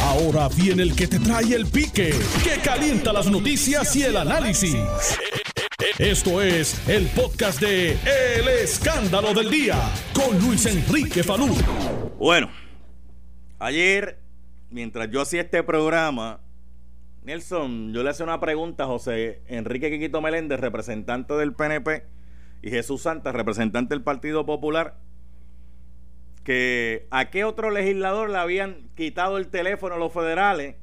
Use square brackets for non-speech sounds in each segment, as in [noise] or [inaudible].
Ahora viene el que te trae el pique, que calienta las noticias y el análisis. Esto es el podcast de El Escándalo del Día con Luis Enrique Falú. Bueno, ayer, mientras yo hacía este programa, Nelson, yo le hacía una pregunta a José Enrique Quiquito Meléndez, representante del PNP, y Jesús Santa, representante del Partido Popular, que a qué otro legislador le habían quitado el teléfono los federales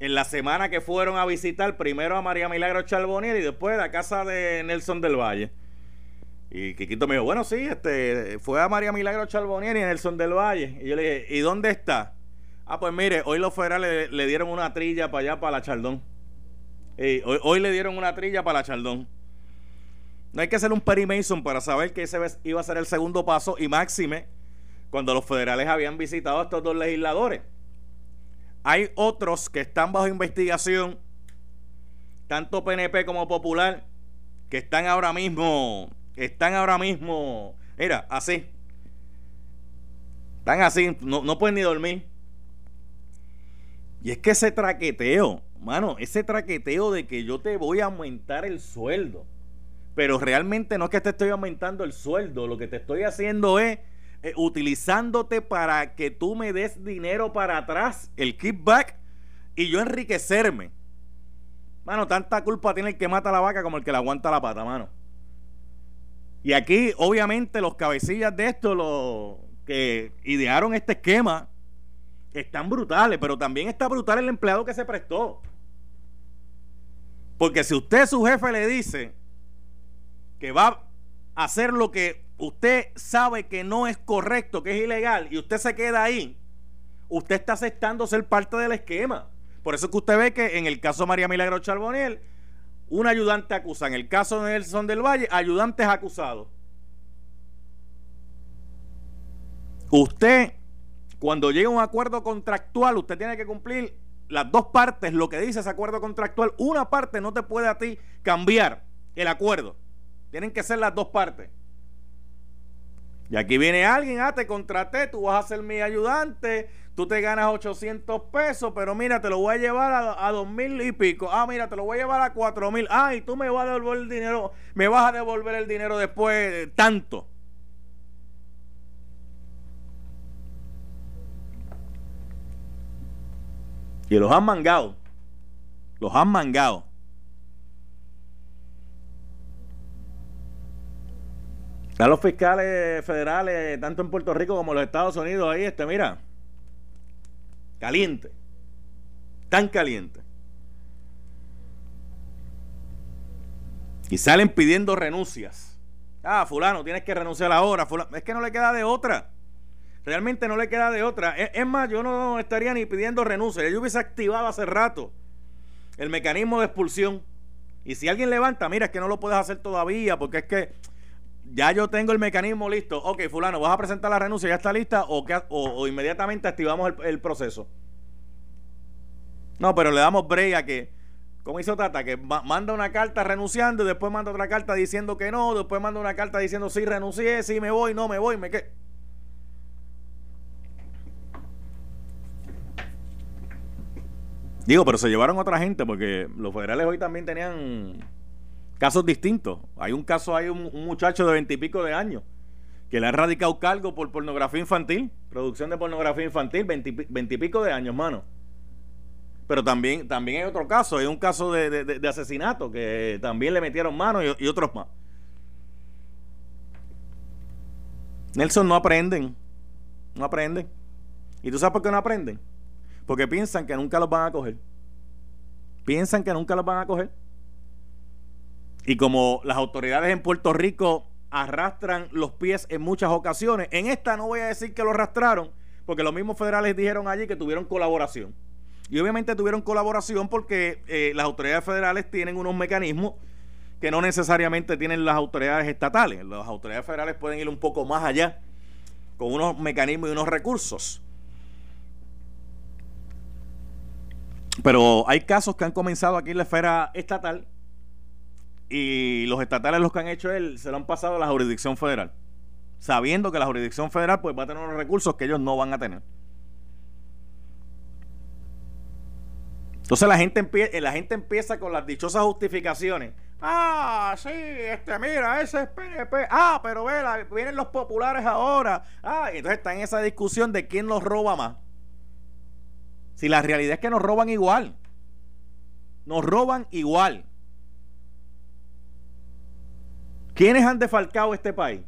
en la semana que fueron a visitar primero a María Milagro Charbonier y después a la casa de Nelson del Valle. Y Quiquito me dijo, bueno, sí, este, fue a María Milagro Charbonier y Nelson del Valle. Y yo le dije, ¿y dónde está? Ah, pues mire, hoy los federales le, dieron una trilla para allá, para la Chaldón. hoy, hoy, le dieron una trilla para la Chaldón. No hay que hacer un Perry Mason para saber que ese iba a ser el segundo paso y máxime cuando los federales habían visitado a estos dos legisladores. Hay otros que están bajo investigación, tanto PNP como Popular, que están ahora mismo, están ahora mismo, mira, así. Están así, no, no pueden ni dormir. Y es que ese traqueteo, mano, ese traqueteo de que yo te voy a aumentar el sueldo, pero realmente no es que te estoy aumentando el sueldo, lo que te estoy haciendo es eh, utilizándote para que tú me des dinero para atrás, el kickback, y yo enriquecerme. Mano, tanta culpa tiene el que mata la vaca como el que le aguanta la pata, mano. Y aquí, obviamente, los cabecillas de esto, los que idearon este esquema, están brutales, pero también está brutal el empleado que se prestó. Porque si usted, su jefe, le dice que va a hacer lo que usted sabe que no es correcto, que es ilegal, y usted se queda ahí, usted está aceptando ser parte del esquema. Por eso es que usted ve que en el caso de María Milagro Charboniel, un ayudante acusa. En el caso de Nelson del Valle, ayudantes acusados. Usted cuando llega un acuerdo contractual, usted tiene que cumplir las dos partes, lo que dice ese acuerdo contractual. Una parte no te puede a ti cambiar el acuerdo. Tienen que ser las dos partes. Y aquí viene alguien, ah, te contraté, tú vas a ser mi ayudante, tú te ganas 800 pesos, pero mira, te lo voy a llevar a, dos mil y pico. Ah, mira, te lo voy a llevar a cuatro mil. Ah, y tú me vas a devolver el dinero, me vas a devolver el dinero después tanto. Y los han mangado. Los han mangado. Están los fiscales federales, tanto en Puerto Rico como en los Estados Unidos, ahí, este, mira. Caliente. Tan caliente. Y salen pidiendo renuncias. Ah, fulano, tienes que renunciar ahora. Es que no le queda de otra. Realmente no le queda de otra. Es, más, yo no estaría ni pidiendo renuncia. Yo hubiese activado hace rato el mecanismo de expulsión. Y si alguien levanta, mira, es que no lo puedes hacer todavía porque es que ya yo tengo el mecanismo listo. Ok, fulano, vas a presentar la renuncia, ya está lista o, que, o, inmediatamente activamos el, proceso. No, pero le damos break a que, como hizo Tata, que manda una carta renunciando y después manda otra carta diciendo que no, después manda una carta diciendo sí renuncié, sí me voy, no me voy, me quedo. Digo, pero se llevaron otra gente porque los federales hoy también tenían casos distintos. Hay un caso, hay un, muchacho de veintipico de años que le ha radicado cargo por pornografía infantil, producción de pornografía infantil, veintipico de años, mano. Pero también, también hay otro caso, hay un caso de, asesinato que también le metieron mano y, y otros más. Nelson no aprenden, no aprenden. ¿Y tú sabes por qué no aprenden? Porque piensan que nunca los van a coger. Piensan que nunca los van a coger. Y como las autoridades en Puerto Rico arrastran los pies en muchas ocasiones, en esta no voy a decir que lo arrastraron, porque los mismos federales dijeron allí que tuvieron colaboración. Y obviamente tuvieron colaboración porque eh, las autoridades federales tienen unos mecanismos que no necesariamente tienen las autoridades estatales. Las autoridades federales pueden ir un poco más allá con unos mecanismos y unos recursos. Pero hay casos que han comenzado aquí en la esfera estatal y los estatales los que han hecho él se lo han pasado a la jurisdicción federal, sabiendo que la jurisdicción federal pues va a tener unos recursos que ellos no van a tener. Entonces la gente, empieza, la gente empieza con las dichosas justificaciones. Ah, sí, este, mira, ese es PNP. Ah, pero ve, vienen los populares ahora. Ah, entonces está en esa discusión de quién nos roba más. Si la realidad es que nos roban igual. Nos roban igual. ¿Quiénes han defalcado este país?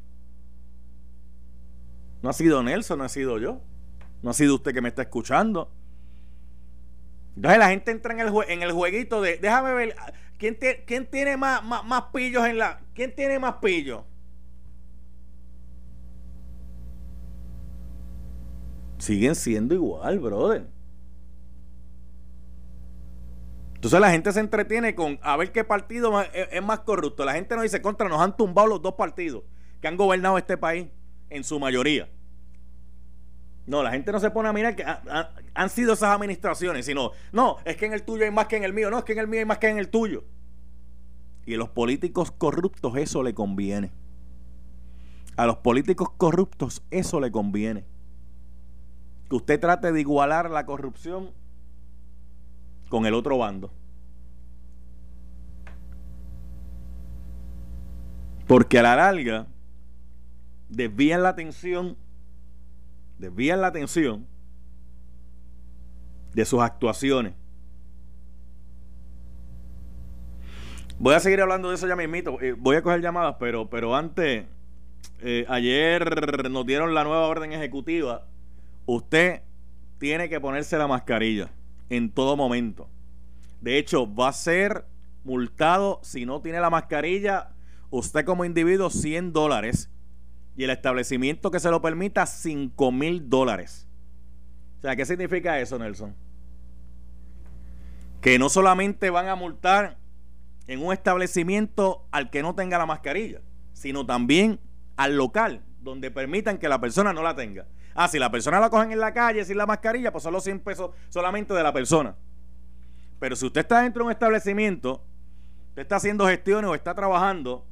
No ha sido Nelson, no ha sido yo. No ha sido usted que me está escuchando. Entonces la gente entra en el, en el jueguito de, déjame ver, ¿quién, tiene más, más, pillos en la... ¿Quién tiene más pillos? Siguen siendo igual, brother. Entonces la gente se entretiene con a ver qué partido es, más corrupto. La gente no dice contra, nos han tumbado los dos partidos que han gobernado este país en su mayoría. No, la gente no se pone a mirar que han sido esas administraciones, sino, no, es que en el tuyo hay más que en el mío, no, es que en el mío hay más que en el tuyo. Y a los políticos corruptos eso le conviene. A los políticos corruptos eso le conviene. Que usted trate de igualar la corrupción con el otro bando. Porque a la larga desvían la atención desvían la atención de sus actuaciones. Voy a seguir hablando de eso ya mismito. Eh, voy a coger llamadas, pero, pero antes, eh, ayer nos dieron la nueva orden ejecutiva. Usted tiene que ponerse la mascarilla en todo momento. De hecho, va a ser multado si no tiene la mascarilla. Usted como individuo 100 dólares y el establecimiento que se lo permita 5 mil dólares. O sea, ¿qué significa eso, Nelson? Que no solamente van a multar en un establecimiento al que no tenga la mascarilla, sino también al local donde permitan que la persona no la tenga. Ah, si la persona la cogen en la calle sin la mascarilla, pues son los 100 pesos solamente de la persona. Pero si usted está dentro de un establecimiento, usted está haciendo gestiones o está trabajando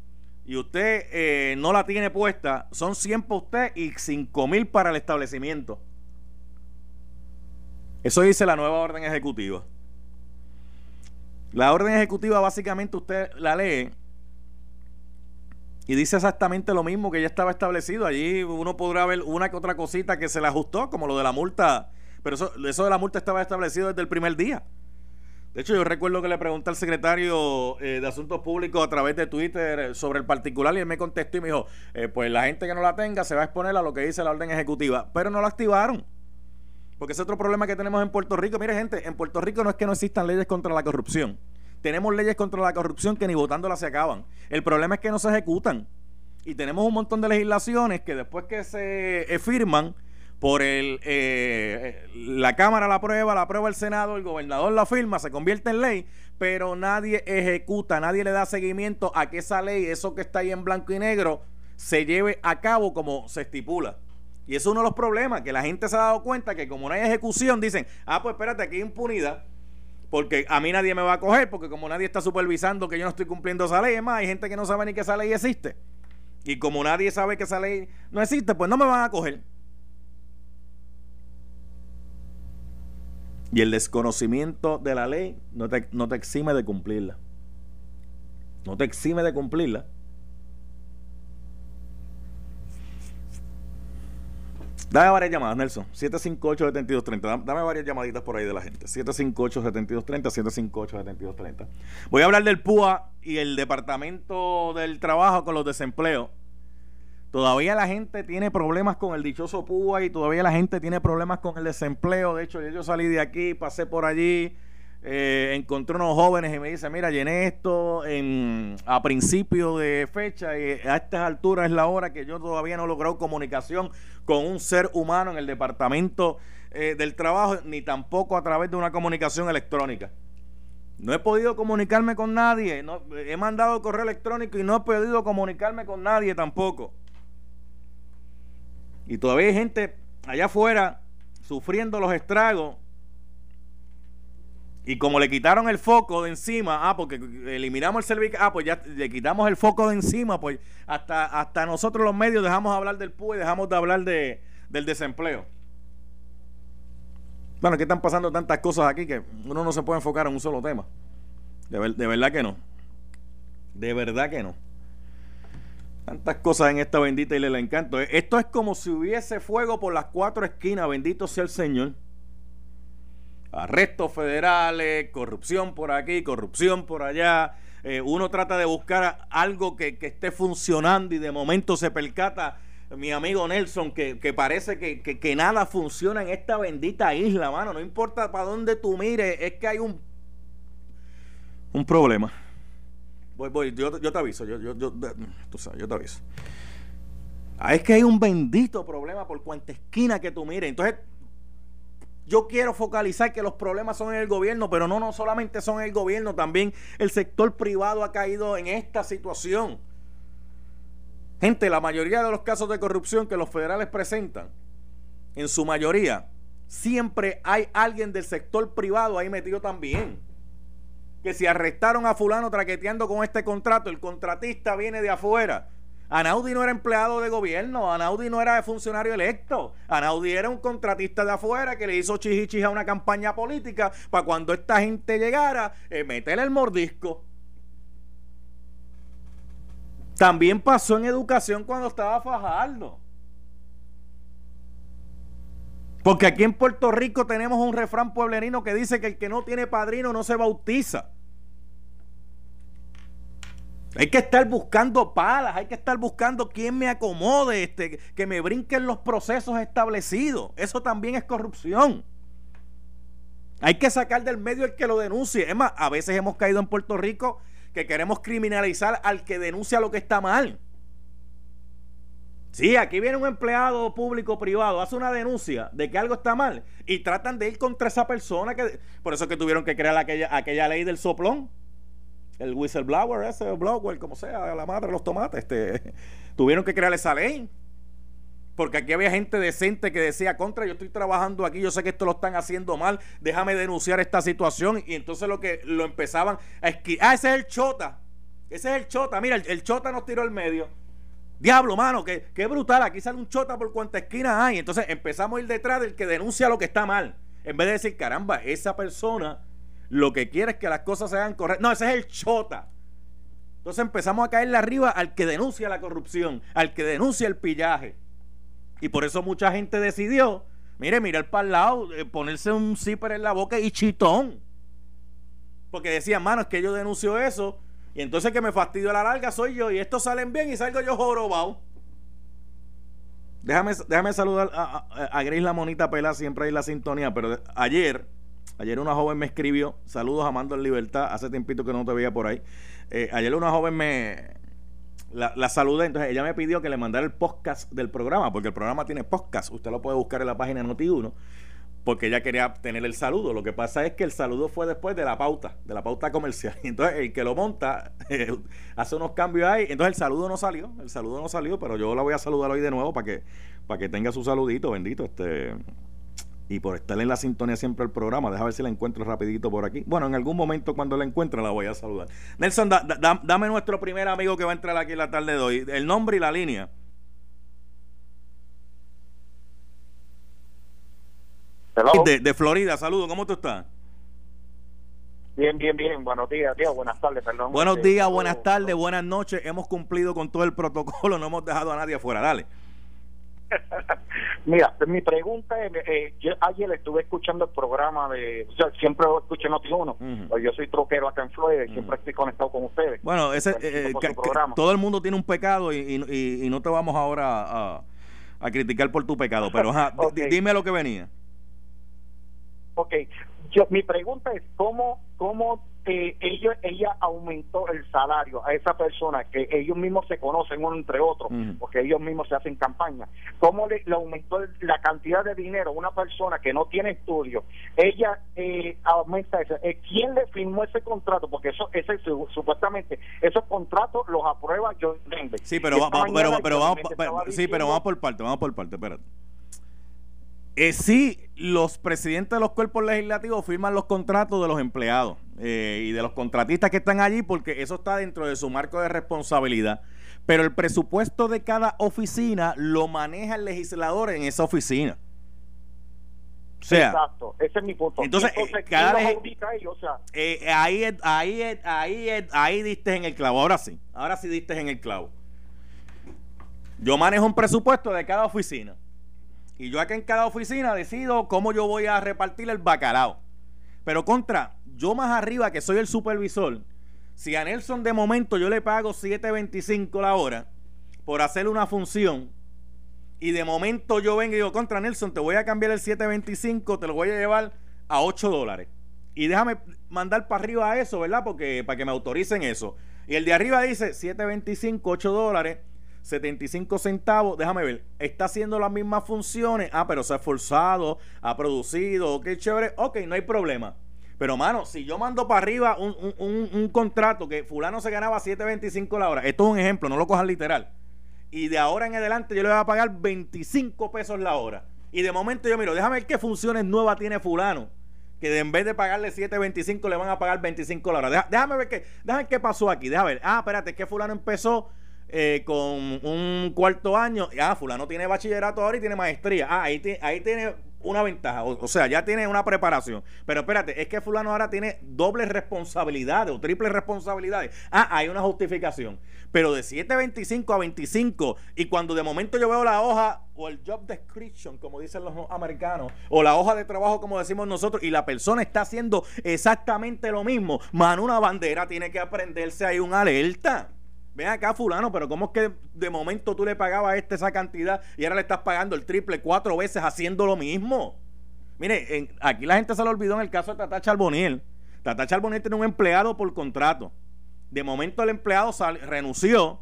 y usted eh, no la tiene puesta, son 100 para usted y 5 mil para el establecimiento. Eso dice la nueva orden ejecutiva. La orden ejecutiva básicamente usted la lee y dice exactamente lo mismo que ya estaba establecido. Allí uno podrá ver una que otra cosita que se le ajustó, como lo de la multa, pero eso, eso de la multa estaba establecido desde el primer día. De hecho, yo recuerdo que le pregunté al secretario eh, de Asuntos Públicos a través de Twitter sobre el particular y él me contestó y me dijo, eh, pues la gente que no la tenga se va a exponer a lo que dice la orden ejecutiva, pero no la activaron. Porque es otro problema que tenemos en Puerto Rico. Mire, gente, en Puerto Rico no es que no existan leyes contra la corrupción. Tenemos leyes contra la corrupción que ni votándolas se acaban. El problema es que no se ejecutan. Y tenemos un montón de legislaciones que después que se eh, firman, por el eh, la Cámara la aprueba, la aprueba el Senado, el gobernador la firma, se convierte en ley, pero nadie ejecuta, nadie le da seguimiento a que esa ley, eso que está ahí en blanco y negro, se lleve a cabo como se estipula. Y es uno de los problemas, que la gente se ha dado cuenta que como no hay ejecución, dicen, ah, pues espérate, aquí hay impunidad, porque a mí nadie me va a coger, porque como nadie está supervisando que yo no estoy cumpliendo esa ley, es hay gente que no sabe ni que esa ley existe. Y como nadie sabe que esa ley no existe, pues no me van a coger. Y el desconocimiento de la ley no te, no te exime de cumplirla. No te exime de cumplirla. Dame varias llamadas, Nelson. 758-7230. Dame varias llamaditas por ahí de la gente. 758-7230, 758-7230. Voy a hablar del PUA y el Departamento del Trabajo con los desempleos. Todavía la gente tiene problemas con el dichoso PUA y todavía la gente tiene problemas con el desempleo. De hecho, yo salí de aquí, pasé por allí, eh, encontré unos jóvenes y me dice, mira, llené esto a principio de fecha y a estas alturas es la hora que yo todavía no he logrado comunicación con un ser humano en el departamento eh, del trabajo, ni tampoco a través de una comunicación electrónica. No he podido comunicarme con nadie, no, he mandado correo electrónico y no he podido comunicarme con nadie tampoco. Y todavía hay gente allá afuera sufriendo los estragos. Y como le quitaron el foco de encima, ah, porque eliminamos el servicio, ah, pues ya le quitamos el foco de encima, pues hasta, hasta nosotros los medios dejamos de hablar del PUE dejamos de hablar de, del desempleo. Bueno, que están pasando tantas cosas aquí que uno no se puede enfocar en un solo tema. De, de verdad que no. De verdad que no. Tantas cosas en esta bendita y le encanto. Esto es como si hubiese fuego por las cuatro esquinas, bendito sea el Señor. Arrestos federales, corrupción por aquí, corrupción por allá. Eh, uno trata de buscar algo que, esté funcionando y de momento se percata mi amigo Nelson, que, parece que, nada funciona en esta bendita isla, mano. No importa para dónde tú mires, es que hay un, un problema. Voy, voy, yo, te aviso, yo, yo, yo, tú sabes, yo te aviso. Ah, es que hay un bendito problema por cuanta esquina que tú mires. Entonces, yo quiero focalizar que los problemas son en el gobierno, pero no, no solamente son en el gobierno, también el sector privado ha caído en esta situación. Gente, la mayoría de los casos de corrupción que los federales presentan, en su mayoría, siempre hay alguien del sector privado ahí metido también. Que si arrestaron a fulano traqueteando con este contrato, el contratista viene de afuera. Anaudi no era empleado de gobierno, Anaudi no era funcionario electo, Anaudi era un contratista de afuera que le hizo chichichis a una campaña política para cuando esta gente llegara, eh, meterle el mordisco. También pasó en educación cuando estaba Fajardo. Porque aquí en Puerto Rico tenemos un refrán pueblerino que dice que el que no tiene padrino no se bautiza. Hay que estar buscando palas, hay que estar buscando quién me acomode, este, que me brinquen los procesos establecidos. Eso también es corrupción. Hay que sacar del medio el que lo denuncie. Es más, a veces hemos caído en Puerto Rico que queremos criminalizar al que denuncia lo que está mal. Sí, aquí viene un empleado público privado, hace una denuncia de que algo está mal y tratan de ir contra esa persona que por eso que tuvieron que crear aquella, aquella ley del soplón, el whistleblower, ese blower, como sea, la madre de los tomates, este, [laughs] tuvieron que crear esa ley porque aquí había gente decente que decía, contra, yo estoy trabajando aquí, yo sé que esto lo están haciendo mal, déjame denunciar esta situación. Y entonces lo que lo empezaban a esquivar, ah, ese es el chota, ese es el chota, mira, el, chota nos tiró el medio. Diablo, mano, que, brutal, aquí sale un chota por cuánta esquina hay. Entonces empezamos a ir detrás del que denuncia lo que está mal. En vez de decir, caramba, esa persona lo que quiere es que las cosas se hagan correctas. No, ese es el chota. Entonces empezamos a caerle arriba al que denuncia la corrupción, al que denuncia el pillaje. Y por eso mucha gente decidió, mire, mirar para el lado, eh, ponerse un zipper en la boca y chitón. Porque decía, mano, es que yo denuncio eso. Y entonces que me fastidio a la larga soy yo. Y estos salen bien y salgo yo jorobado. Déjame, déjame saludar a, a, Grace la Monita Pela, siempre hay la sintonía. Pero ayer, ayer una joven me escribió, saludos Amando en Libertad, hace tiempito que no te veía por ahí. Eh, ayer una joven me, la, la, saludé, entonces ella me pidió que le mandara el podcast del programa, porque el programa tiene podcast, usted lo puede buscar en la página Noti1, porque ella quería tener el saludo. Lo que pasa es que el saludo fue después de la pauta, de la pauta comercial. [laughs] Entonces el que lo monta hace unos cambios ahí, entonces el saludo no salió, el saludo no salió, pero yo la voy a saludar hoy de nuevo para que, para que tenga su saludito, bendito, este y por estar en la sintonía siempre el programa. Deja ver si la encuentro rapidito por aquí. Bueno, en algún momento cuando la encuentre la voy a saludar. Nelson, dame nuestro primer amigo que va a entrar aquí en la tarde de hoy. El nombre y la línea. De, de, Florida, saludos, ¿cómo tú estás? Bien, bien, bien. Buenos días, tío. Buenas tardes, perdón. Buenos días, buenas tardes, buenas noches. Hemos cumplido con todo el protocolo, [laughs] no hemos dejado a nadie afuera. Dale. Mira, mi pregunta es, eh, yo ayer estuve escuchando el programa de, o sea, siempre escucho Noti1, pues yo soy troquero acá en Florida y siempre estoy conectado con ustedes. Bueno, ese, eh, todo el mundo tiene un pecado y, no te vamos ahora a, criticar por tu pecado, pero [laughs] dime lo que venía. Ok, yo, mi pregunta es, ¿cómo, cómo eh, ellos, ella aumentó el salario a esa persona que ellos mismos se conocen uno entre otros, porque ellos mismos se hacen campaña. ¿Cómo le, aumentó la cantidad de dinero a una persona que no tiene estudio? Ella eh, aumenta eso. Eh, ¿Quién le firmó ese contrato? Porque eso, ese supuestamente esos contratos los aprueba John Denver. Sí, pero, pero, pero, vamos, sí, pero vamos por parte, vamos por parte, espérate. Eh, sí, los presidentes de los cuerpos legislativos firman los contratos de los empleados eh, y de los contratistas que están allí porque eso está dentro de su marco de responsabilidad. Pero el presupuesto de cada oficina lo maneja el legislador en esa oficina. Exacto, ese es mi punto. Entonces, cada vez, ahí, ahí, ahí, ahí diste en el clavo. Ahora sí, ahora sí diste en el clavo. Yo manejo un presupuesto de cada oficina. Y yo aquí en cada oficina decido cómo yo voy a repartir el bacalao. Pero contra, yo más arriba que soy el supervisor, si a Nelson de momento yo le pago 7.25 la hora por hacer una función y de momento yo vengo y digo, contra Nelson, te voy a cambiar el 725, te lo voy a llevar a 8 dólares. Y déjame mandar para arriba eso, ¿verdad? Porque para que me autoricen eso. Y el de arriba dice 725, 8 dólares, 75 centavos. Déjame ver, está haciendo las mismas funciones. Ah, pero se ha esforzado, ha producido, ok, chévere. Ok, no hay problema. Pero, mano, si yo mando para arriba un, un, un contrato que fulano se ganaba 7.25 la hora, esto es un ejemplo, no lo cojas literal y de ahora en adelante yo le voy a pagar 25 pesos la hora. Y de momento yo miro, déjame ver qué funciones nuevas tiene fulano. Que en vez de pagarle 7.25 le van a pagar 25 la hora. déjame ver qué, déjame qué pasó aquí. Déjame ver. Ah, espérate, que fulano empezó eh, con un cuarto año. Ah, fulano tiene bachillerato ahora y tiene maestría. Ah, ahí, ahí tiene una ventaja, o, sea, ya tiene una preparación. Pero espérate, es que fulano ahora tiene dobles responsabilidades o triples responsabilidades. Ah, hay una justificación. Pero de 7.25 a 25 y cuando de momento yo veo la hoja o el job description, como dicen los americanos, o la hoja de trabajo, como decimos nosotros, y la persona está haciendo exactamente lo mismo, mano, una bandera tiene que aprenderse ahí un alerta. Ven acá, fulano, pero ¿cómo es que de momento tú le pagabas a este esa cantidad y ahora le estás pagando el triple cuatro veces haciendo lo mismo? Mire, aquí la gente se lo olvidó en el caso de Tata Charboniel. Tata Charboniel tiene un empleado por contrato. De momento el empleado renunció,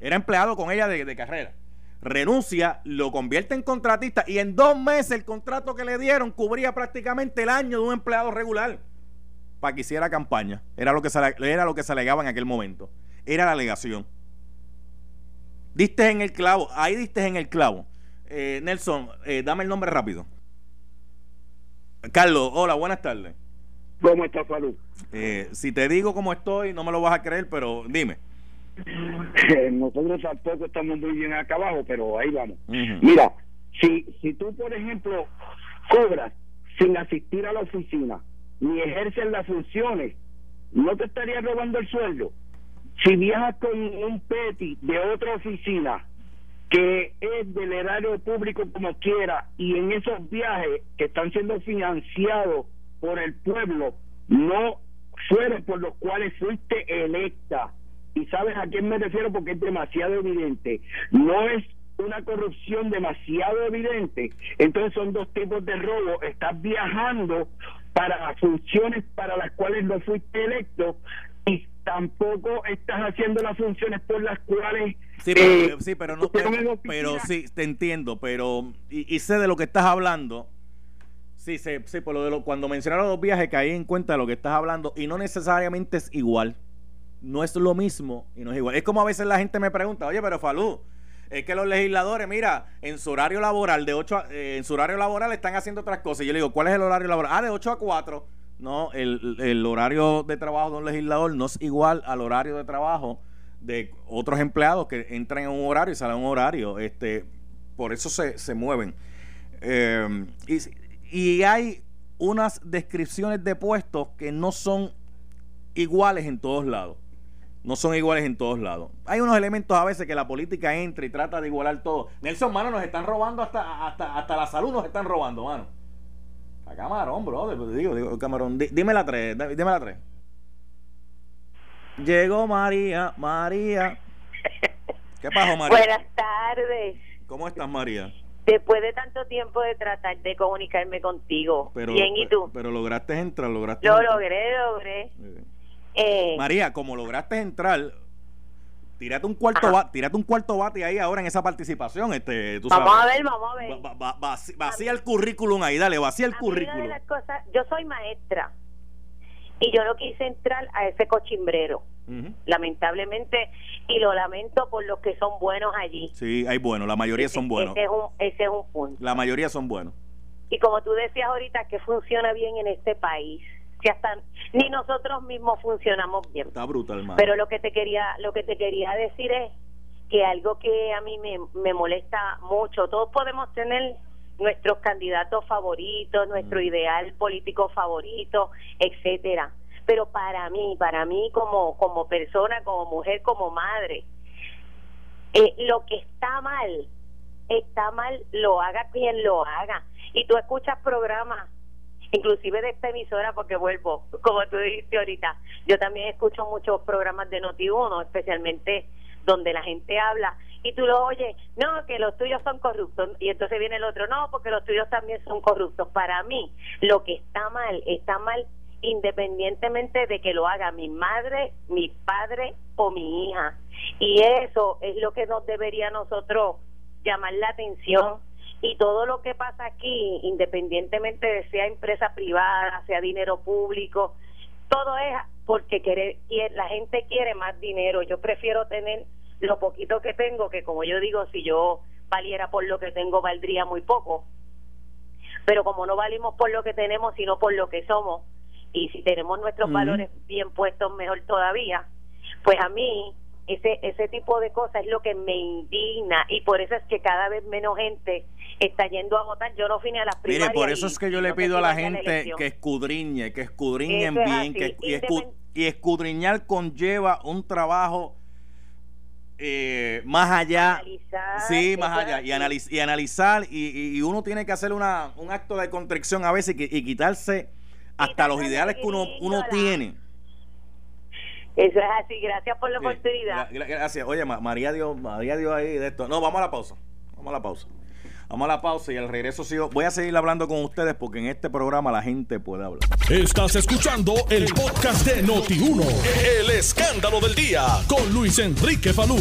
era empleado con ella de, carrera. Renuncia, lo convierte en contratista y en dos meses el contrato que le dieron cubría prácticamente el año de un empleado regular para que hiciera campaña. Era lo que era lo que se alegaba en aquel momento era la alegación. Diste en el clavo, ahí diste en el clavo. Eh, Nelson, eh, dame el nombre rápido. Carlos, hola, buenas tardes. ¿Cómo estás, Salud? Eh, si te digo cómo estoy, no me lo vas a creer, pero dime. Nosotros tampoco estamos muy bien acá abajo, pero ahí vamos. Mira, si, si tú, por ejemplo, cobras sin asistir a la oficina ni ejerces las funciones, ¿no te estarías robando el sueldo? Si viajas con un PETI de otra oficina que es del erario público como quiera y en esos viajes que están siendo financiados por el pueblo no fueron por los cuales fuiste electa. Y sabes a quién me refiero porque es demasiado evidente. No es una corrupción demasiado evidente. Entonces son dos tipos de robo. Estás viajando para funciones para las cuales no fuiste electo tampoco estás haciendo las funciones por las cuales sí pero, eh, sí, pero no pero, sí te entiendo pero y, sé de lo que estás hablando. Sí sí, sí por lo de lo, cuando mencionaron los viajes caí en cuenta de lo que estás hablando y no necesariamente es igual. No es lo mismo y no es igual. Es como a veces la gente me pregunta oye pero Falú es que los legisladores, mira, en su horario laboral de 8 eh, en su horario laboral están haciendo otras cosas. Y yo le digo, ¿cuál es el horario laboral? Ah, de 8 a 4 no, el, horario de trabajo de un legislador no es igual al horario de trabajo de otros empleados que entran en un horario y salen en un horario. Este, por eso se, se mueven. Eh, y, hay unas descripciones de puestos que no son iguales en todos lados. No son iguales en todos lados. Hay unos elementos a veces que la política entra y trata de igualar todo. Nelson, mano, nos están robando hasta, hasta, hasta la salud, nos están robando, mano. A Camarón, bro. Digo, digo, Camarón. dime la tres. Dime la tres. Llegó María, María. ¿Qué pasó, María? Buenas tardes. ¿Cómo estás, María? Después de tanto tiempo de tratar de comunicarme contigo. Bien, ¿y tú? Pero lograste entrar, lograste. Lo logré, logré. Eh, María, como lograste entrar, tírate un cuarto bate, tírate un cuarto bate ahí ahora en esa participación este tú vamos a ver vamos a ver. Vacía el currículum ahí dale vacía el currículum. yo soy maestra y yo no quise entrar a ese cochimbrero lamentablemente y lo lamento por los que son buenos allí. Sí hay buenos la mayoría son buenos. ese es un, ese es un punto. La mayoría son buenos. Y como tú decías ahorita que funciona bien en este país ni nosotros mismos funcionamos bien. Está brutal, Pero lo que te quería lo que te quería decir es que algo que a mí me, me molesta mucho, todos podemos tener nuestros candidatos favoritos, nuestro mm. ideal político favorito, etcétera. Pero para mí, para mí como como persona, como mujer, como madre, eh, lo que está mal, está mal, lo haga quien lo haga. Y tú escuchas programas inclusive de esta emisora, porque vuelvo, como tú dijiste ahorita, yo también escucho muchos programas de Noti1, especialmente donde la gente habla y tú lo oyes, no, que los tuyos son corruptos, y entonces viene el otro, no, porque los tuyos también son corruptos. Para mí, lo que está mal, está mal independientemente de que lo haga mi madre, mi padre o mi hija. Y eso es lo que nos debería nosotros llamar la atención. Y todo lo que pasa aquí, independientemente de sea empresa privada, sea dinero público, todo es porque quiere, la gente quiere más dinero. Yo prefiero tener lo poquito que tengo, que como yo digo, si yo valiera por lo que tengo, valdría muy poco. Pero como no valimos por lo que tenemos, sino por lo que somos, y si tenemos nuestros valores bien puestos, mejor todavía, pues a mí ese ese tipo de cosas es lo que me indigna y por eso es que cada vez menos gente está yendo a votar. Yo no fui a las primarias. Mire, por eso es que yo le pido a la gente que escudriñe, que escudriñen bien, que y escudriñar conlleva un trabajo eh, más allá. sí, más allá. Y, y analizar. Y, uno tiene que hacer una, un acto de contrición a veces y, quitarse hasta los ideales que uno, uno tiene. Eso es así. Gracias por la oportunidad. Gracias. Oye, María Dios, María Dios ahí de esto. No, vamos a la pausa. Vamos a la pausa. Vamos a la pausa y al regreso sigo. Voy a seguir hablando con ustedes porque en este programa la gente puede hablar. Estás escuchando el podcast de Noti1. El escándalo del día con Luis Enrique Falú.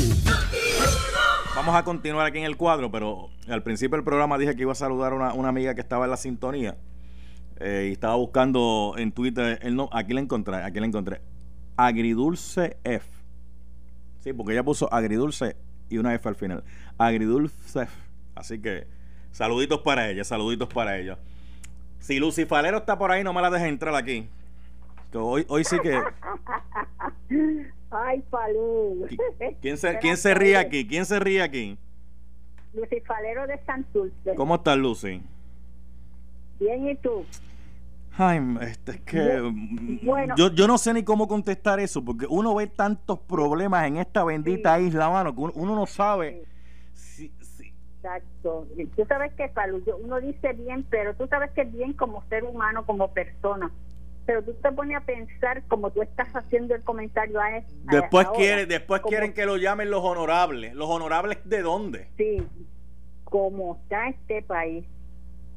Vamos a continuar aquí en el cuadro, pero al principio del programa dije que iba a saludar a una, amiga que estaba en la sintonía eh, y estaba buscando en Twitter. El no, aquí la encontré, aquí la encontré. Agridulce F. Sí, porque ella puso agridulce y una F al final. Agridulce F. Así que Saluditos para ella, saluditos para ella. Si Lucifalero está por ahí, no me la dejes entrar aquí. hoy, hoy sí que. Ay, Falú. ¿Quién se, ¿Quién se ríe aquí? ¿Quién se ríe aquí? Lucifalero de Santurce. ¿Cómo estás, Lucy? Bien, ¿y tú? Ay, este, es que bueno, yo, yo no sé ni cómo contestar eso, porque uno ve tantos problemas en esta bendita isla, mano, que uno, no sabe Exacto. Tú sabes que uno dice bien, pero tú sabes que es bien como ser humano, como persona. Pero tú te pones a pensar como tú estás haciendo el comentario a, Después, quieren, después quieren que lo llamen los honorables. ¿Los honorables de dónde? Sí, como está este país,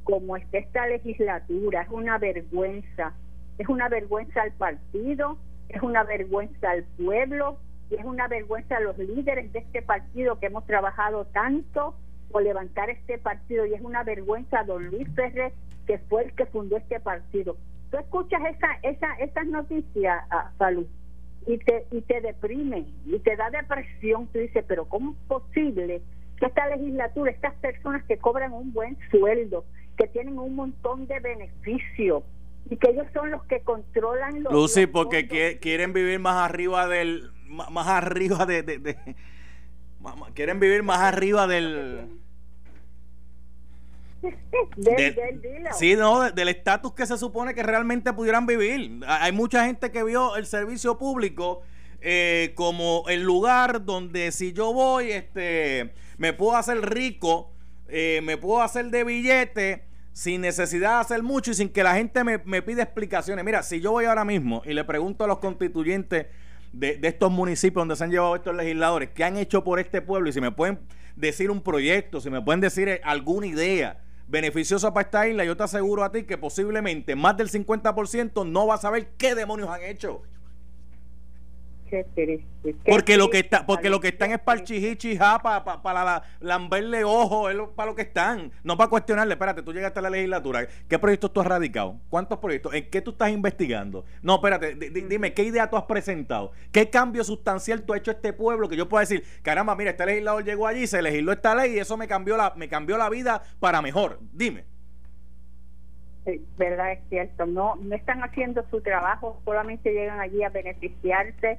como está esta legislatura, es una vergüenza. Es una vergüenza al partido, es una vergüenza al pueblo y es una vergüenza a los líderes de este partido que hemos trabajado tanto por levantar este partido y es una vergüenza don Luis Ferrer que fue el que fundó este partido. Tú escuchas esa, esa, esas noticias, a Salud, y te, y te deprime y te da depresión. Tú dices, pero ¿cómo es posible que esta legislatura, estas personas que cobran un buen sueldo, que tienen un montón de beneficios, y que ellos son los que controlan los Lucy porque quieren vivir más arriba del más arriba de, de, quieren vivir más arriba del [laughs] sí, no, del estatus que se supone que realmente pudieran vivir. Hay mucha gente que vio el servicio público eh, como el lugar donde si yo voy, este, me puedo hacer rico, eh, me puedo hacer de billete sin necesidad de hacer mucho y sin que la gente me, me pida explicaciones. Mira, si yo voy ahora mismo y le pregunto a los constituyentes de, de, estos municipios donde se han llevado estos legisladores, ¿qué han hecho por este pueblo? Y si me pueden decir un proyecto, si me pueden decir eh, alguna idea beneficiosa para esta isla, yo te aseguro a ti que posiblemente más del 50% no va a saber qué demonios han hecho. Porque lo que está porque lo que están es para el chihichi para para la, lamberle ojo para lo que están no para cuestionarle espérate tú llegaste a la legislatura ¿qué proyectos tú has radicado? ¿cuántos proyectos? ¿en qué tú estás investigando? no espérate dime ¿qué idea tú has presentado? ¿qué cambio sustancial tú has hecho a este pueblo que yo pueda decir caramba mira este legislador llegó allí se legisló esta ley y eso me cambió la me cambió la vida para mejor dime Sí, verdad, es cierto. No, no están haciendo su trabajo, solamente llegan allí a beneficiarse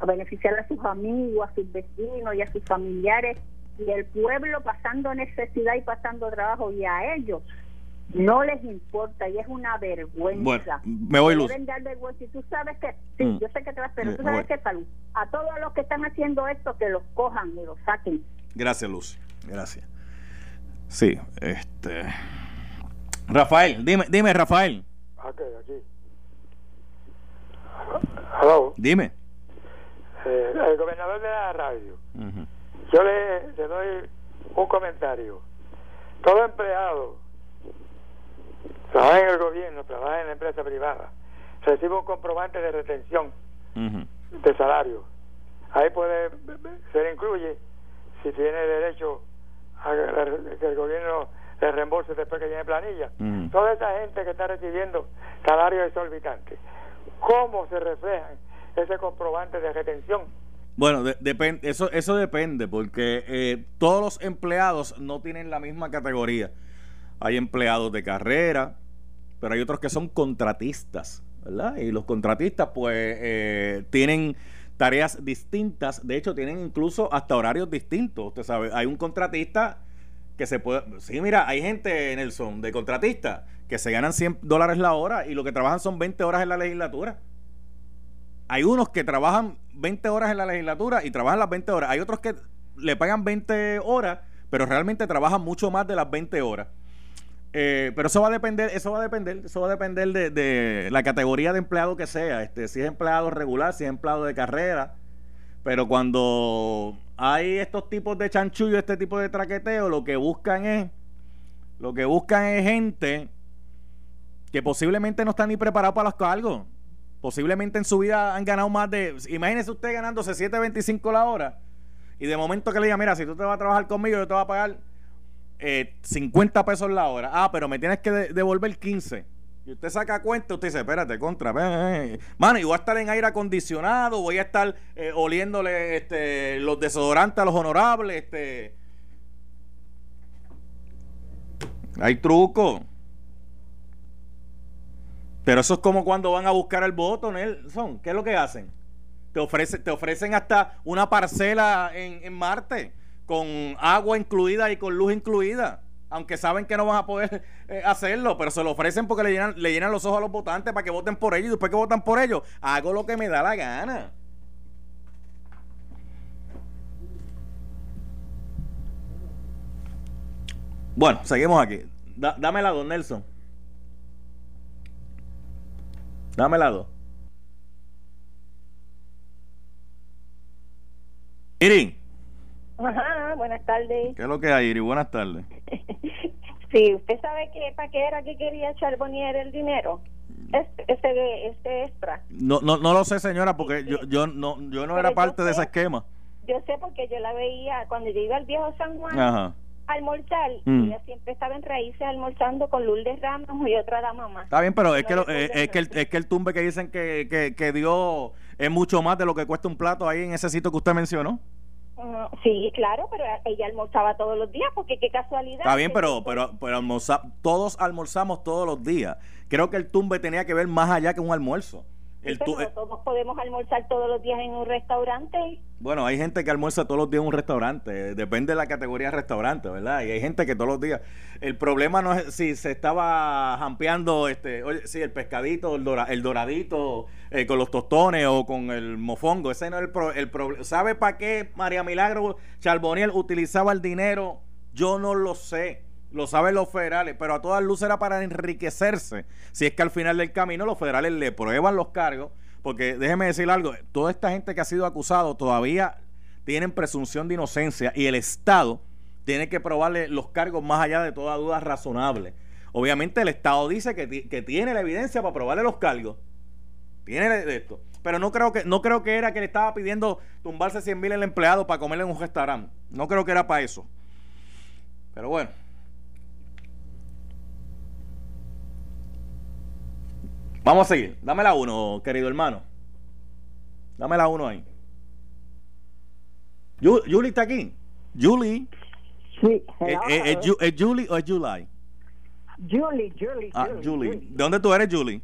a beneficiar a sus amigos, a sus vecinos y a sus familiares y el pueblo pasando necesidad y pasando trabajo y a ellos no les importa y es una vergüenza. me voy luz. vergüenza y tú sabes que, sí, mm. yo sé que te vas, pero tú sabes que salud. A todos los que están haciendo esto, que los cojan y los saquen. Gracias, Luz. Gracias. Sí, este. Rafael, dime, dime, Rafael. Ok, aquí. Hello. Dime. Eh, el gobernador de la radio. Yo le, le doy un comentario. Todo empleado trabaja en el gobierno, trabaja en la empresa privada, recibe un comprobante de retención de salario. Ahí puede, se le incluye si tiene derecho a que el gobierno le reembolse después que tiene planilla. Toda esa gente que está recibiendo salarios exorbitantes, ¿cómo se reflejan ese comprobante de retención? Bueno, depende, eso, eso depende, porque eh, todos los empleados no tienen la misma categoría hay empleados de carrera, pero hay otros que son contratistas, ¿verdad? Y los contratistas pues eh, tienen tareas distintas, de hecho tienen incluso hasta horarios distintos, usted sabe, hay un contratista que se puede, sí, mira, hay gente, en el son de contratistas que se ganan 100 dólares la hora y lo que trabajan son 20 horas en la legislatura. Hay unos que trabajan 20 horas en la legislatura y trabajan las 20 horas. Hay otros que le pagan 20 horas, pero realmente trabajan mucho más de las 20 horas. Eh, pero eso va a depender, eso va a depender, eso va a depender de, la categoría de empleado que sea, este, si es empleado regular, si es empleado de carrera. Pero cuando hay estos tipos de chanchullo, este tipo de traqueteo, lo que buscan es, lo que buscan es gente que posiblemente no están ni preparados para los cargos. Posiblemente en su vida han ganado más de. Imagínese usted ganándose 7.25 la hora. Y de momento que le diga, mira, si tú te vas a trabajar conmigo, yo te voy a pagar eh, 50 pesos la hora. Ah, pero me tienes que devolver 15. Y usted saca cuenta, usted dice, espérate, contra. Mano, y voy a estar en aire acondicionado, voy a estar eh, oliéndole este, los desodorantes a los honorables. Este. Hay truco. Pero eso es como cuando van a buscar el voto, Nelson. ¿Qué es lo que hacen? Te, ofrece, te ofrecen hasta una parcela en, Marte con agua incluida y con luz incluida. Aunque saben que no van a poder [laughs] eh, hacerlo, pero se lo ofrecen porque le llenan, le llenan los ojos a los votantes para que voten por ellos. Y después que votan por ellos, hago lo que me da la gana. Bueno, seguimos aquí. dame la dos, Nelson. Dame la dos. Irin. Ajá, buenas tardes. ¿Qué es lo que hay, Iri? Buenas tardes. [laughs] sí, ¿usted sabe que para qué era que quería Charbonnier el dinero? Este, este, este extra. No, no, no lo sé, señora, porque yo, yo no, yo no era parte de ese esquema. Yo sé porque yo la veía cuando yo iba al viejo San Juan. Ajá almorzar mm. ella siempre estaba en raíces almorzando con Lourdes Ramos y otra dama más. Está bien, pero es que, eh, es, que el, es que el tumbe que dicen que, que, que dio es mucho más de lo que cuesta un plato ahí en ese sitio que usted mencionó. Sí, claro, pero ella almorzaba todos los días, porque qué casualidad. Está bien, pero, pero, pero todos almorzamos todos los días. Creo que el tumbe tenía que ver más allá que un almuerzo. El eh, todos podemos almorzar todos los días en un restaurante. Bueno, hay gente que almuerza todos los días en un restaurante, depende de la categoría de restaurante, ¿verdad? Y hay gente que todos los días. El problema no es si se estaba jampeando, este, oye, sí, el pescadito, el, el doradito eh, con los tostones o con el mofongo. Ese no es el, problema. ¿Sabe para qué María Milagro Charboniel utilizaba el dinero? Yo no lo sé lo saben los federales, pero a todas luces era para enriquecerse. Si es que al final del camino los federales le prueban los cargos, porque déjeme decir algo, toda esta gente que ha sido acusado todavía tienen presunción de inocencia y el Estado tiene que probarle los cargos más allá de toda duda razonable. Obviamente el Estado dice que, tiene la evidencia para probarle los cargos. Tiene esto. Pero no creo que no creo que era que le estaba pidiendo tumbarse 100 mil el empleado para comerle en un restaurante. No creo que era para eso. Pero bueno. Vamos a seguir. Dame la uno, querido hermano. Dame la uno ahí. ¿Julie está aquí? ¿Julie? Sí. ¿Es, es, Julie o es July? Julie, Julie. Ah, Julie. ¿De dónde tú eres, Julie?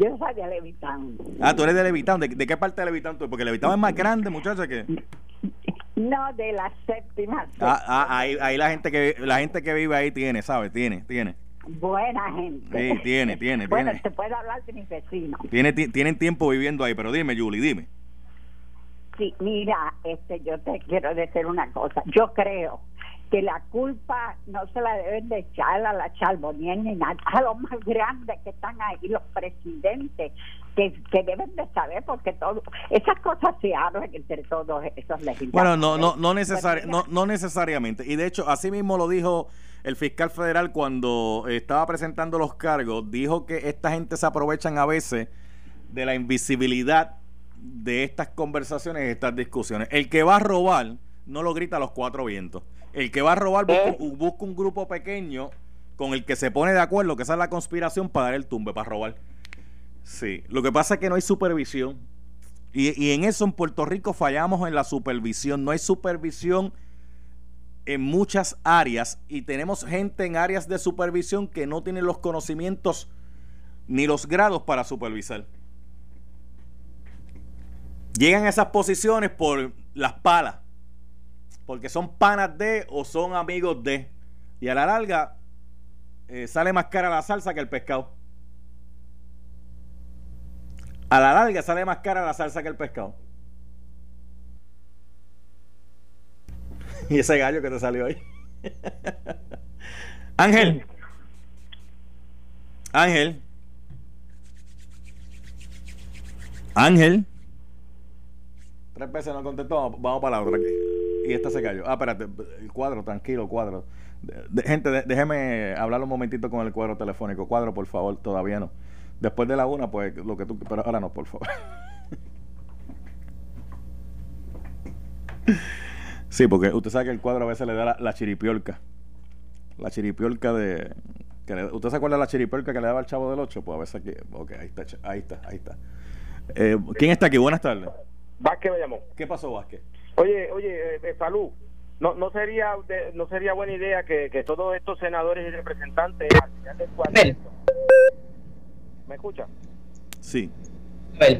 Yo soy de Levitown. Ah, tú eres de Levitown. ¿De, qué parte de Levitown tú? Porque Levitown es más grande, muchacha, que... No, de la séptima. Ah, ah, ahí, ahí la gente que la gente que vive ahí tiene, ¿sabes? Tiene, tiene. Buena gente. Sí, tiene, tiene, bueno, tiene. te puedo hablar de mis vecinos. Tiene, tienen tiempo viviendo ahí, pero dime, Julie, dime. Sí, mira, este, yo te quiero decir una cosa. Yo creo que la culpa no se la deben de echar a la Charbonnier ni nada, a los más grandes que están ahí, los presidentes, que, que deben de saber porque todo esas cosas se hablan entre todos esos legisladores. Bueno, no no no, no, no necesariamente. Y de hecho, así mismo lo dijo el fiscal federal cuando estaba presentando los cargos, dijo que esta gente se aprovechan a veces de la invisibilidad de estas conversaciones, estas discusiones. El que va a robar no lo grita a los cuatro vientos. El que va a robar busca, busca un grupo pequeño con el que se pone de acuerdo, que esa es la conspiración para dar el tumbe, para robar. Sí, lo que pasa es que no hay supervisión. Y, en eso en Puerto Rico fallamos en la supervisión. No hay supervisión en muchas áreas y tenemos gente en áreas de supervisión que no tienen los conocimientos ni los grados para supervisar. Llegan a esas posiciones por las palas, porque son panas de o son amigos de. Y a la larga eh, sale más cara la salsa que el pescado. A la larga sale más cara la salsa que el pescado. [laughs] y ese gallo que te salió ahí. [laughs] Ángel. Ángel. Ángel. Tres veces no contestó. Vamos para la otra aquí. Y esta se cayó. Ah, espérate. El cuadro, tranquilo, cuadro. gente, déjeme hablar un momentito con el cuadro telefónico. Cuadro, por favor, todavía no. Después de la una, pues lo que tú. Pero ahora no, por favor. [laughs] sí, porque usted sabe que el cuadro a veces le da la, chiripiolca. La chiripiolca de. ¿Usted se acuerda de la chiripiolca que le daba al chavo del 8? Pues a veces aquí. Ok, ahí está, ahí está, ahí está. Eh, ¿Quién está aquí? Buenas tardes. Vázquez me llamó. ¿Qué pasó, Vázquez? Oye, oye, eh, salud. No, no sería no sería buena idea que, que todos estos senadores y representantes al final del ¿Me escucha? Sí.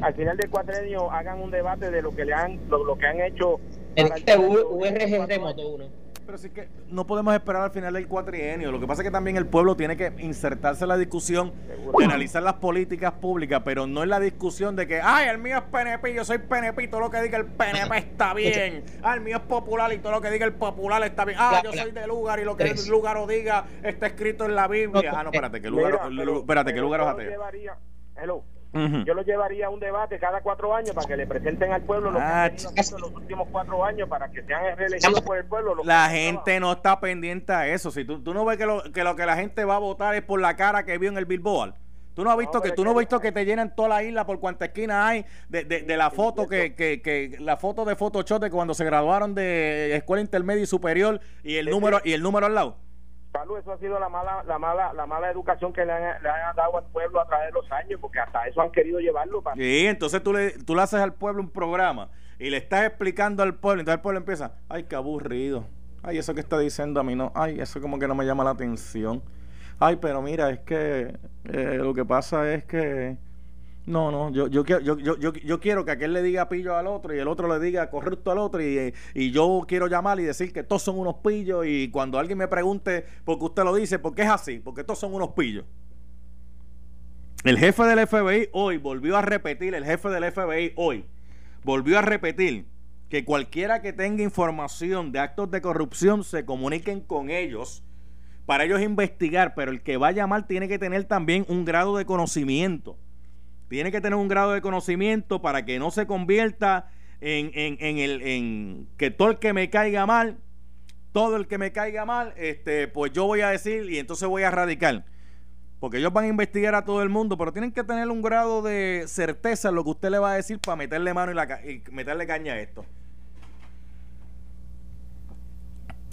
Al final del cuatrenio hagan un debate de lo que le han lo, que han hecho. El este URG remoto uno. Pero sí que no podemos esperar al final del cuatrienio. Lo que pasa es que también el pueblo tiene que insertarse en la discusión de analizar las políticas públicas, pero no en la discusión de que, ay, el mío es PNP, yo soy PNP y todo lo que diga el PNP está bien. Ah, el mío es popular y todo lo que diga el popular está bien. Ah, yo soy de lugar y lo que el lugar o diga está escrito en la Biblia. Ah, no, espérate, que lugar, espérate, que lugar es Hello. Yo lo llevaría a un debate cada cuatro años para que le presenten al pueblo lo que han en los últimos cuatro años para que sean reelegidos por el pueblo. la gente no está pendiente a eso. Si tú, tú no ves que lo, que lo que la gente va a votar es por la cara que vio en el Billboard. Tú no has visto que tú no has visto que te llenan toda la isla por cuánta esquina hay de, de, la foto que, que, que, la foto de Photoshop de cuando se graduaron de escuela intermedia y superior y el número y el número al lado. Pablo, eso ha sido la mala, la mala, la mala educación que le han, dado al pueblo a través de los años, porque hasta eso han querido llevarlo. Para... Sí, entonces tú le, tú le haces al pueblo un programa y le estás explicando al pueblo, entonces el pueblo empieza, ay, qué aburrido, ay, eso que está diciendo a mí no, ay, eso como que no me llama la atención, ay, pero mira, es que eh, lo que pasa es que no, no, yo, yo, yo, yo, yo, quiero que aquel le diga pillo al otro y el otro le diga corrupto al otro y, y yo quiero llamar y decir que todos son unos pillos y cuando alguien me pregunte por qué usted lo dice, porque es así, porque todos son unos pillos. El jefe del FBI hoy volvió a repetir, el jefe del FBI hoy volvió a repetir que cualquiera que tenga información de actos de corrupción se comuniquen con ellos para ellos investigar, pero el que va a llamar tiene que tener también un grado de conocimiento tiene que tener un grado de conocimiento para que no se convierta en, en, el en que todo el que me caiga mal, todo el que me caiga mal, este, pues yo voy a decir y entonces voy a radicar. Porque ellos van a investigar a todo el mundo, pero tienen que tener un grado de certeza en lo que usted le va a decir para meterle mano y, la, y meterle caña a esto.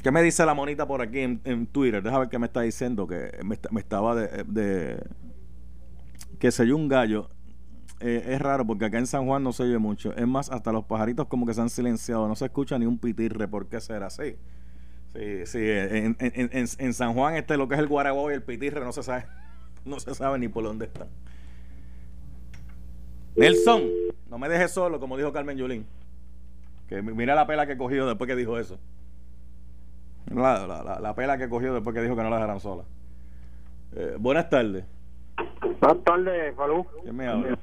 ¿Qué me dice la monita por aquí en, Twitter? Déjame ver qué me está diciendo, que me, estaba de, que se un gallo eh, es raro porque acá en San Juan no se oye mucho. Es más, hasta los pajaritos como que se han silenciado. No se escucha ni un pitirre. ¿Por qué será así? Sí, sí. En, en, en, San Juan este lo que es el guaraguao y el pitirre no se sabe. [laughs] No se sabe ni por dónde están. Nelson, no me dejes solo, como dijo Carmen Yulín. Que mira la pela que cogió después que dijo eso. La, la, la, pela que cogió después que dijo que no la dejaran sola. Eh, buenas tardes. Buenas tardes, Falú. ¿Quién me habla?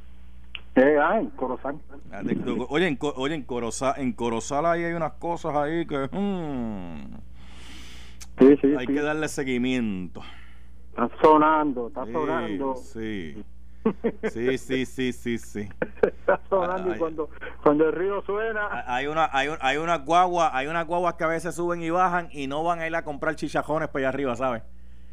Eh, ah, en Corozal. Ah, oye, en, oye, en Corozal, en Corozal ahí hay unas cosas ahí que... Hmm, sí, sí, hay que darle seguimiento. Está sonando, está sonando. Sí. [laughs] Sí, sí, sí, sí, sí. Está sonando y cuando, cuando el río suena. Hay una, hay, hay una guagua, hay unas guaguas que a veces suben y bajan y no van a ir a comprar chichajones para allá arriba, ¿sabes?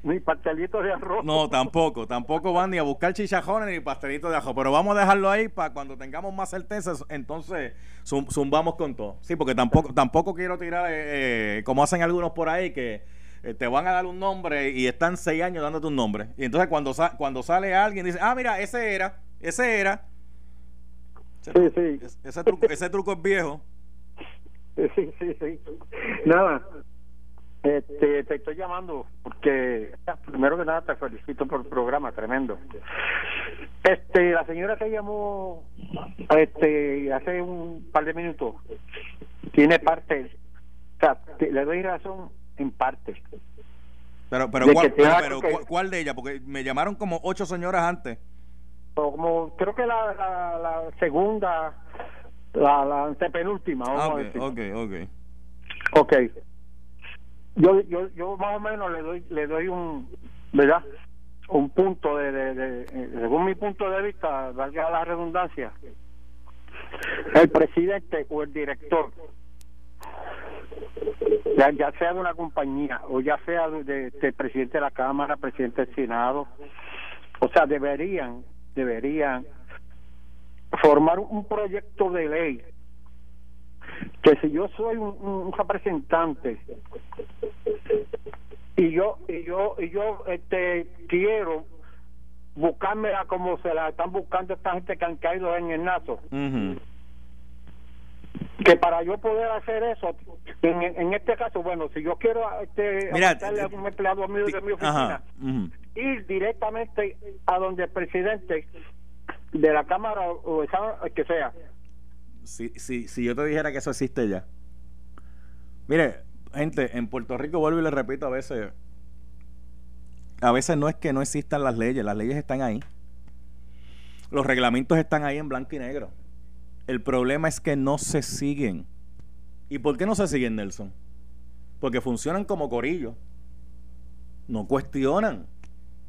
Ni pastelitos de arroz. No, tampoco, tampoco van ni a buscar chichajones ni pastelitos de arroz. Pero vamos a dejarlo ahí para cuando tengamos más certezas, entonces zumbamos con todo. Sí, porque tampoco, tampoco quiero tirar eh, eh, como hacen algunos por ahí que eh, te van a dar un nombre y están seis años dándote un nombre. Y entonces cuando, cuando sale alguien dice, ah, mira, ese era, ese era. sí, sí. Ese, truco, ese truco es viejo. [laughs] Sí, sí, sí. Nada. Este, te estoy llamando porque primero que nada te felicito por el programa tremendo. Este, la señora que llamó este hace un par de minutos tiene parte, o sea, le doy razón en parte. Pero, pero, ¿cuál, pero, ¿cuál de ellas? Porque me llamaron como ocho señoras antes. Como creo que la, la, segunda, la, la antepenúltima. Ah, ok, ok, ok. Ok. Yo, yo, yo más o menos le doy, le doy un, ¿verdad? Un punto de, de, de, según mi punto de vista, valga la redundancia, el presidente o el director ya, ya sea de una compañía o ya sea de, presidente de la Cámara, presidente del Senado, o sea, deberían, deberían formar un proyecto de ley que si yo soy un, representante y yo y yo y yo este quiero buscarme a como se la están buscando esta gente que han caído en el nazo que para yo poder hacer eso en, este caso bueno si yo quiero este Mira, a un empleado mío de mi oficina ir directamente a donde el presidente de la cámara o esa, que sea si, si, si yo te dijera que eso existe ya mire gente en Puerto Rico vuelvo y le repito a veces a veces no es que no existan las leyes las leyes están ahí los reglamentos están ahí en blanco y negro el problema es que no se siguen. ¿Y por qué no se siguen, Nelson? Porque funcionan como corillo. No cuestionan.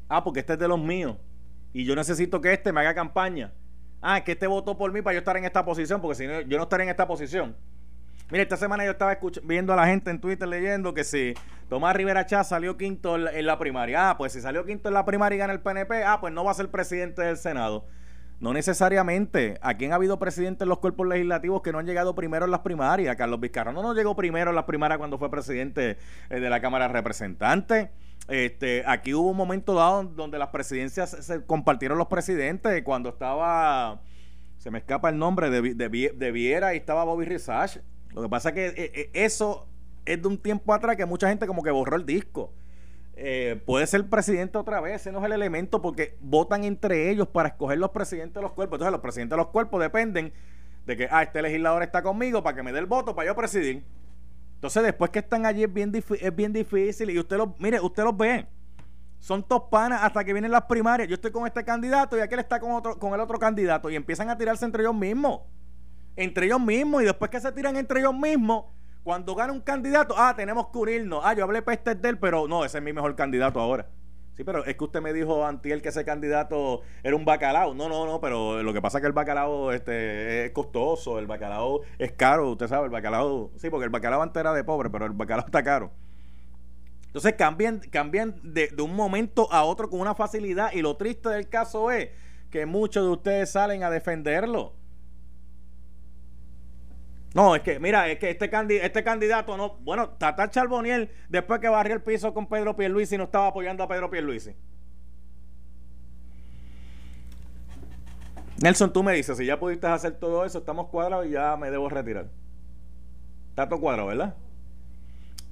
Ah, porque este es de los míos. Y yo necesito que este me haga campaña. Ah, que este votó por mí para yo estar en esta posición, porque si no, yo no estaré en esta posición. Mire, esta semana yo estaba viendo a la gente en Twitter leyendo que si Tomás Rivera Chá salió quinto en la primaria, ah, pues si salió quinto en la primaria y gana el PNP, ah, pues no va a ser presidente del Senado. No necesariamente. Aquí han habido presidentes en los cuerpos legislativos que no han llegado primero en las primarias. Carlos Vizcarra no llegó primero en las primarias cuando fue presidente eh, de la Cámara de Representantes. Este, aquí hubo un momento dado donde las presidencias se compartieron los presidentes. Cuando estaba, se me escapa el nombre, de, de, Viera y estaba Bobby Rizach. Lo que pasa es que eh, eh, eso es de un tiempo atrás que mucha gente como que borró el disco. Eh, puede ser presidente otra vez, ese no es el elemento porque votan entre ellos para escoger los presidentes de los cuerpos. Entonces los presidentes de los cuerpos dependen de que, ah, este legislador está conmigo para que me dé el voto para yo presidir. Entonces después que están allí es bien, es bien difícil y usted los, mire, usted los ve. Son panas hasta que vienen las primarias. Yo estoy con este candidato y aquel está con otro, con el otro candidato y empiezan a tirarse entre ellos mismos. Entre ellos mismos y después que se tiran entre ellos mismos, cuando gana un candidato, ah, tenemos que unirnos. Ah, yo hablé peste de él, pero no, ese es mi mejor candidato ahora. Sí, pero es que usted me dijo antiel que ese candidato era un bacalao. No, no, no, pero lo que pasa es que el bacalao este, es costoso, el bacalao es caro, usted sabe, el bacalao, sí, porque el bacalao antes era de pobre, pero el bacalao está caro. Entonces cambian, cambian de, de un momento a otro con una facilidad y lo triste del caso es que muchos de ustedes salen a defenderlo. No, es que, mira, es que este, este candidato no. Bueno, Tata Charboniel, después que barrió el piso con Pedro Pierluisi, no estaba apoyando a Pedro Pierluisi. Nelson, tú me dices, si ya pudiste hacer todo eso, estamos cuadrados y ya me debo retirar. Todo cuadrado, ¿verdad?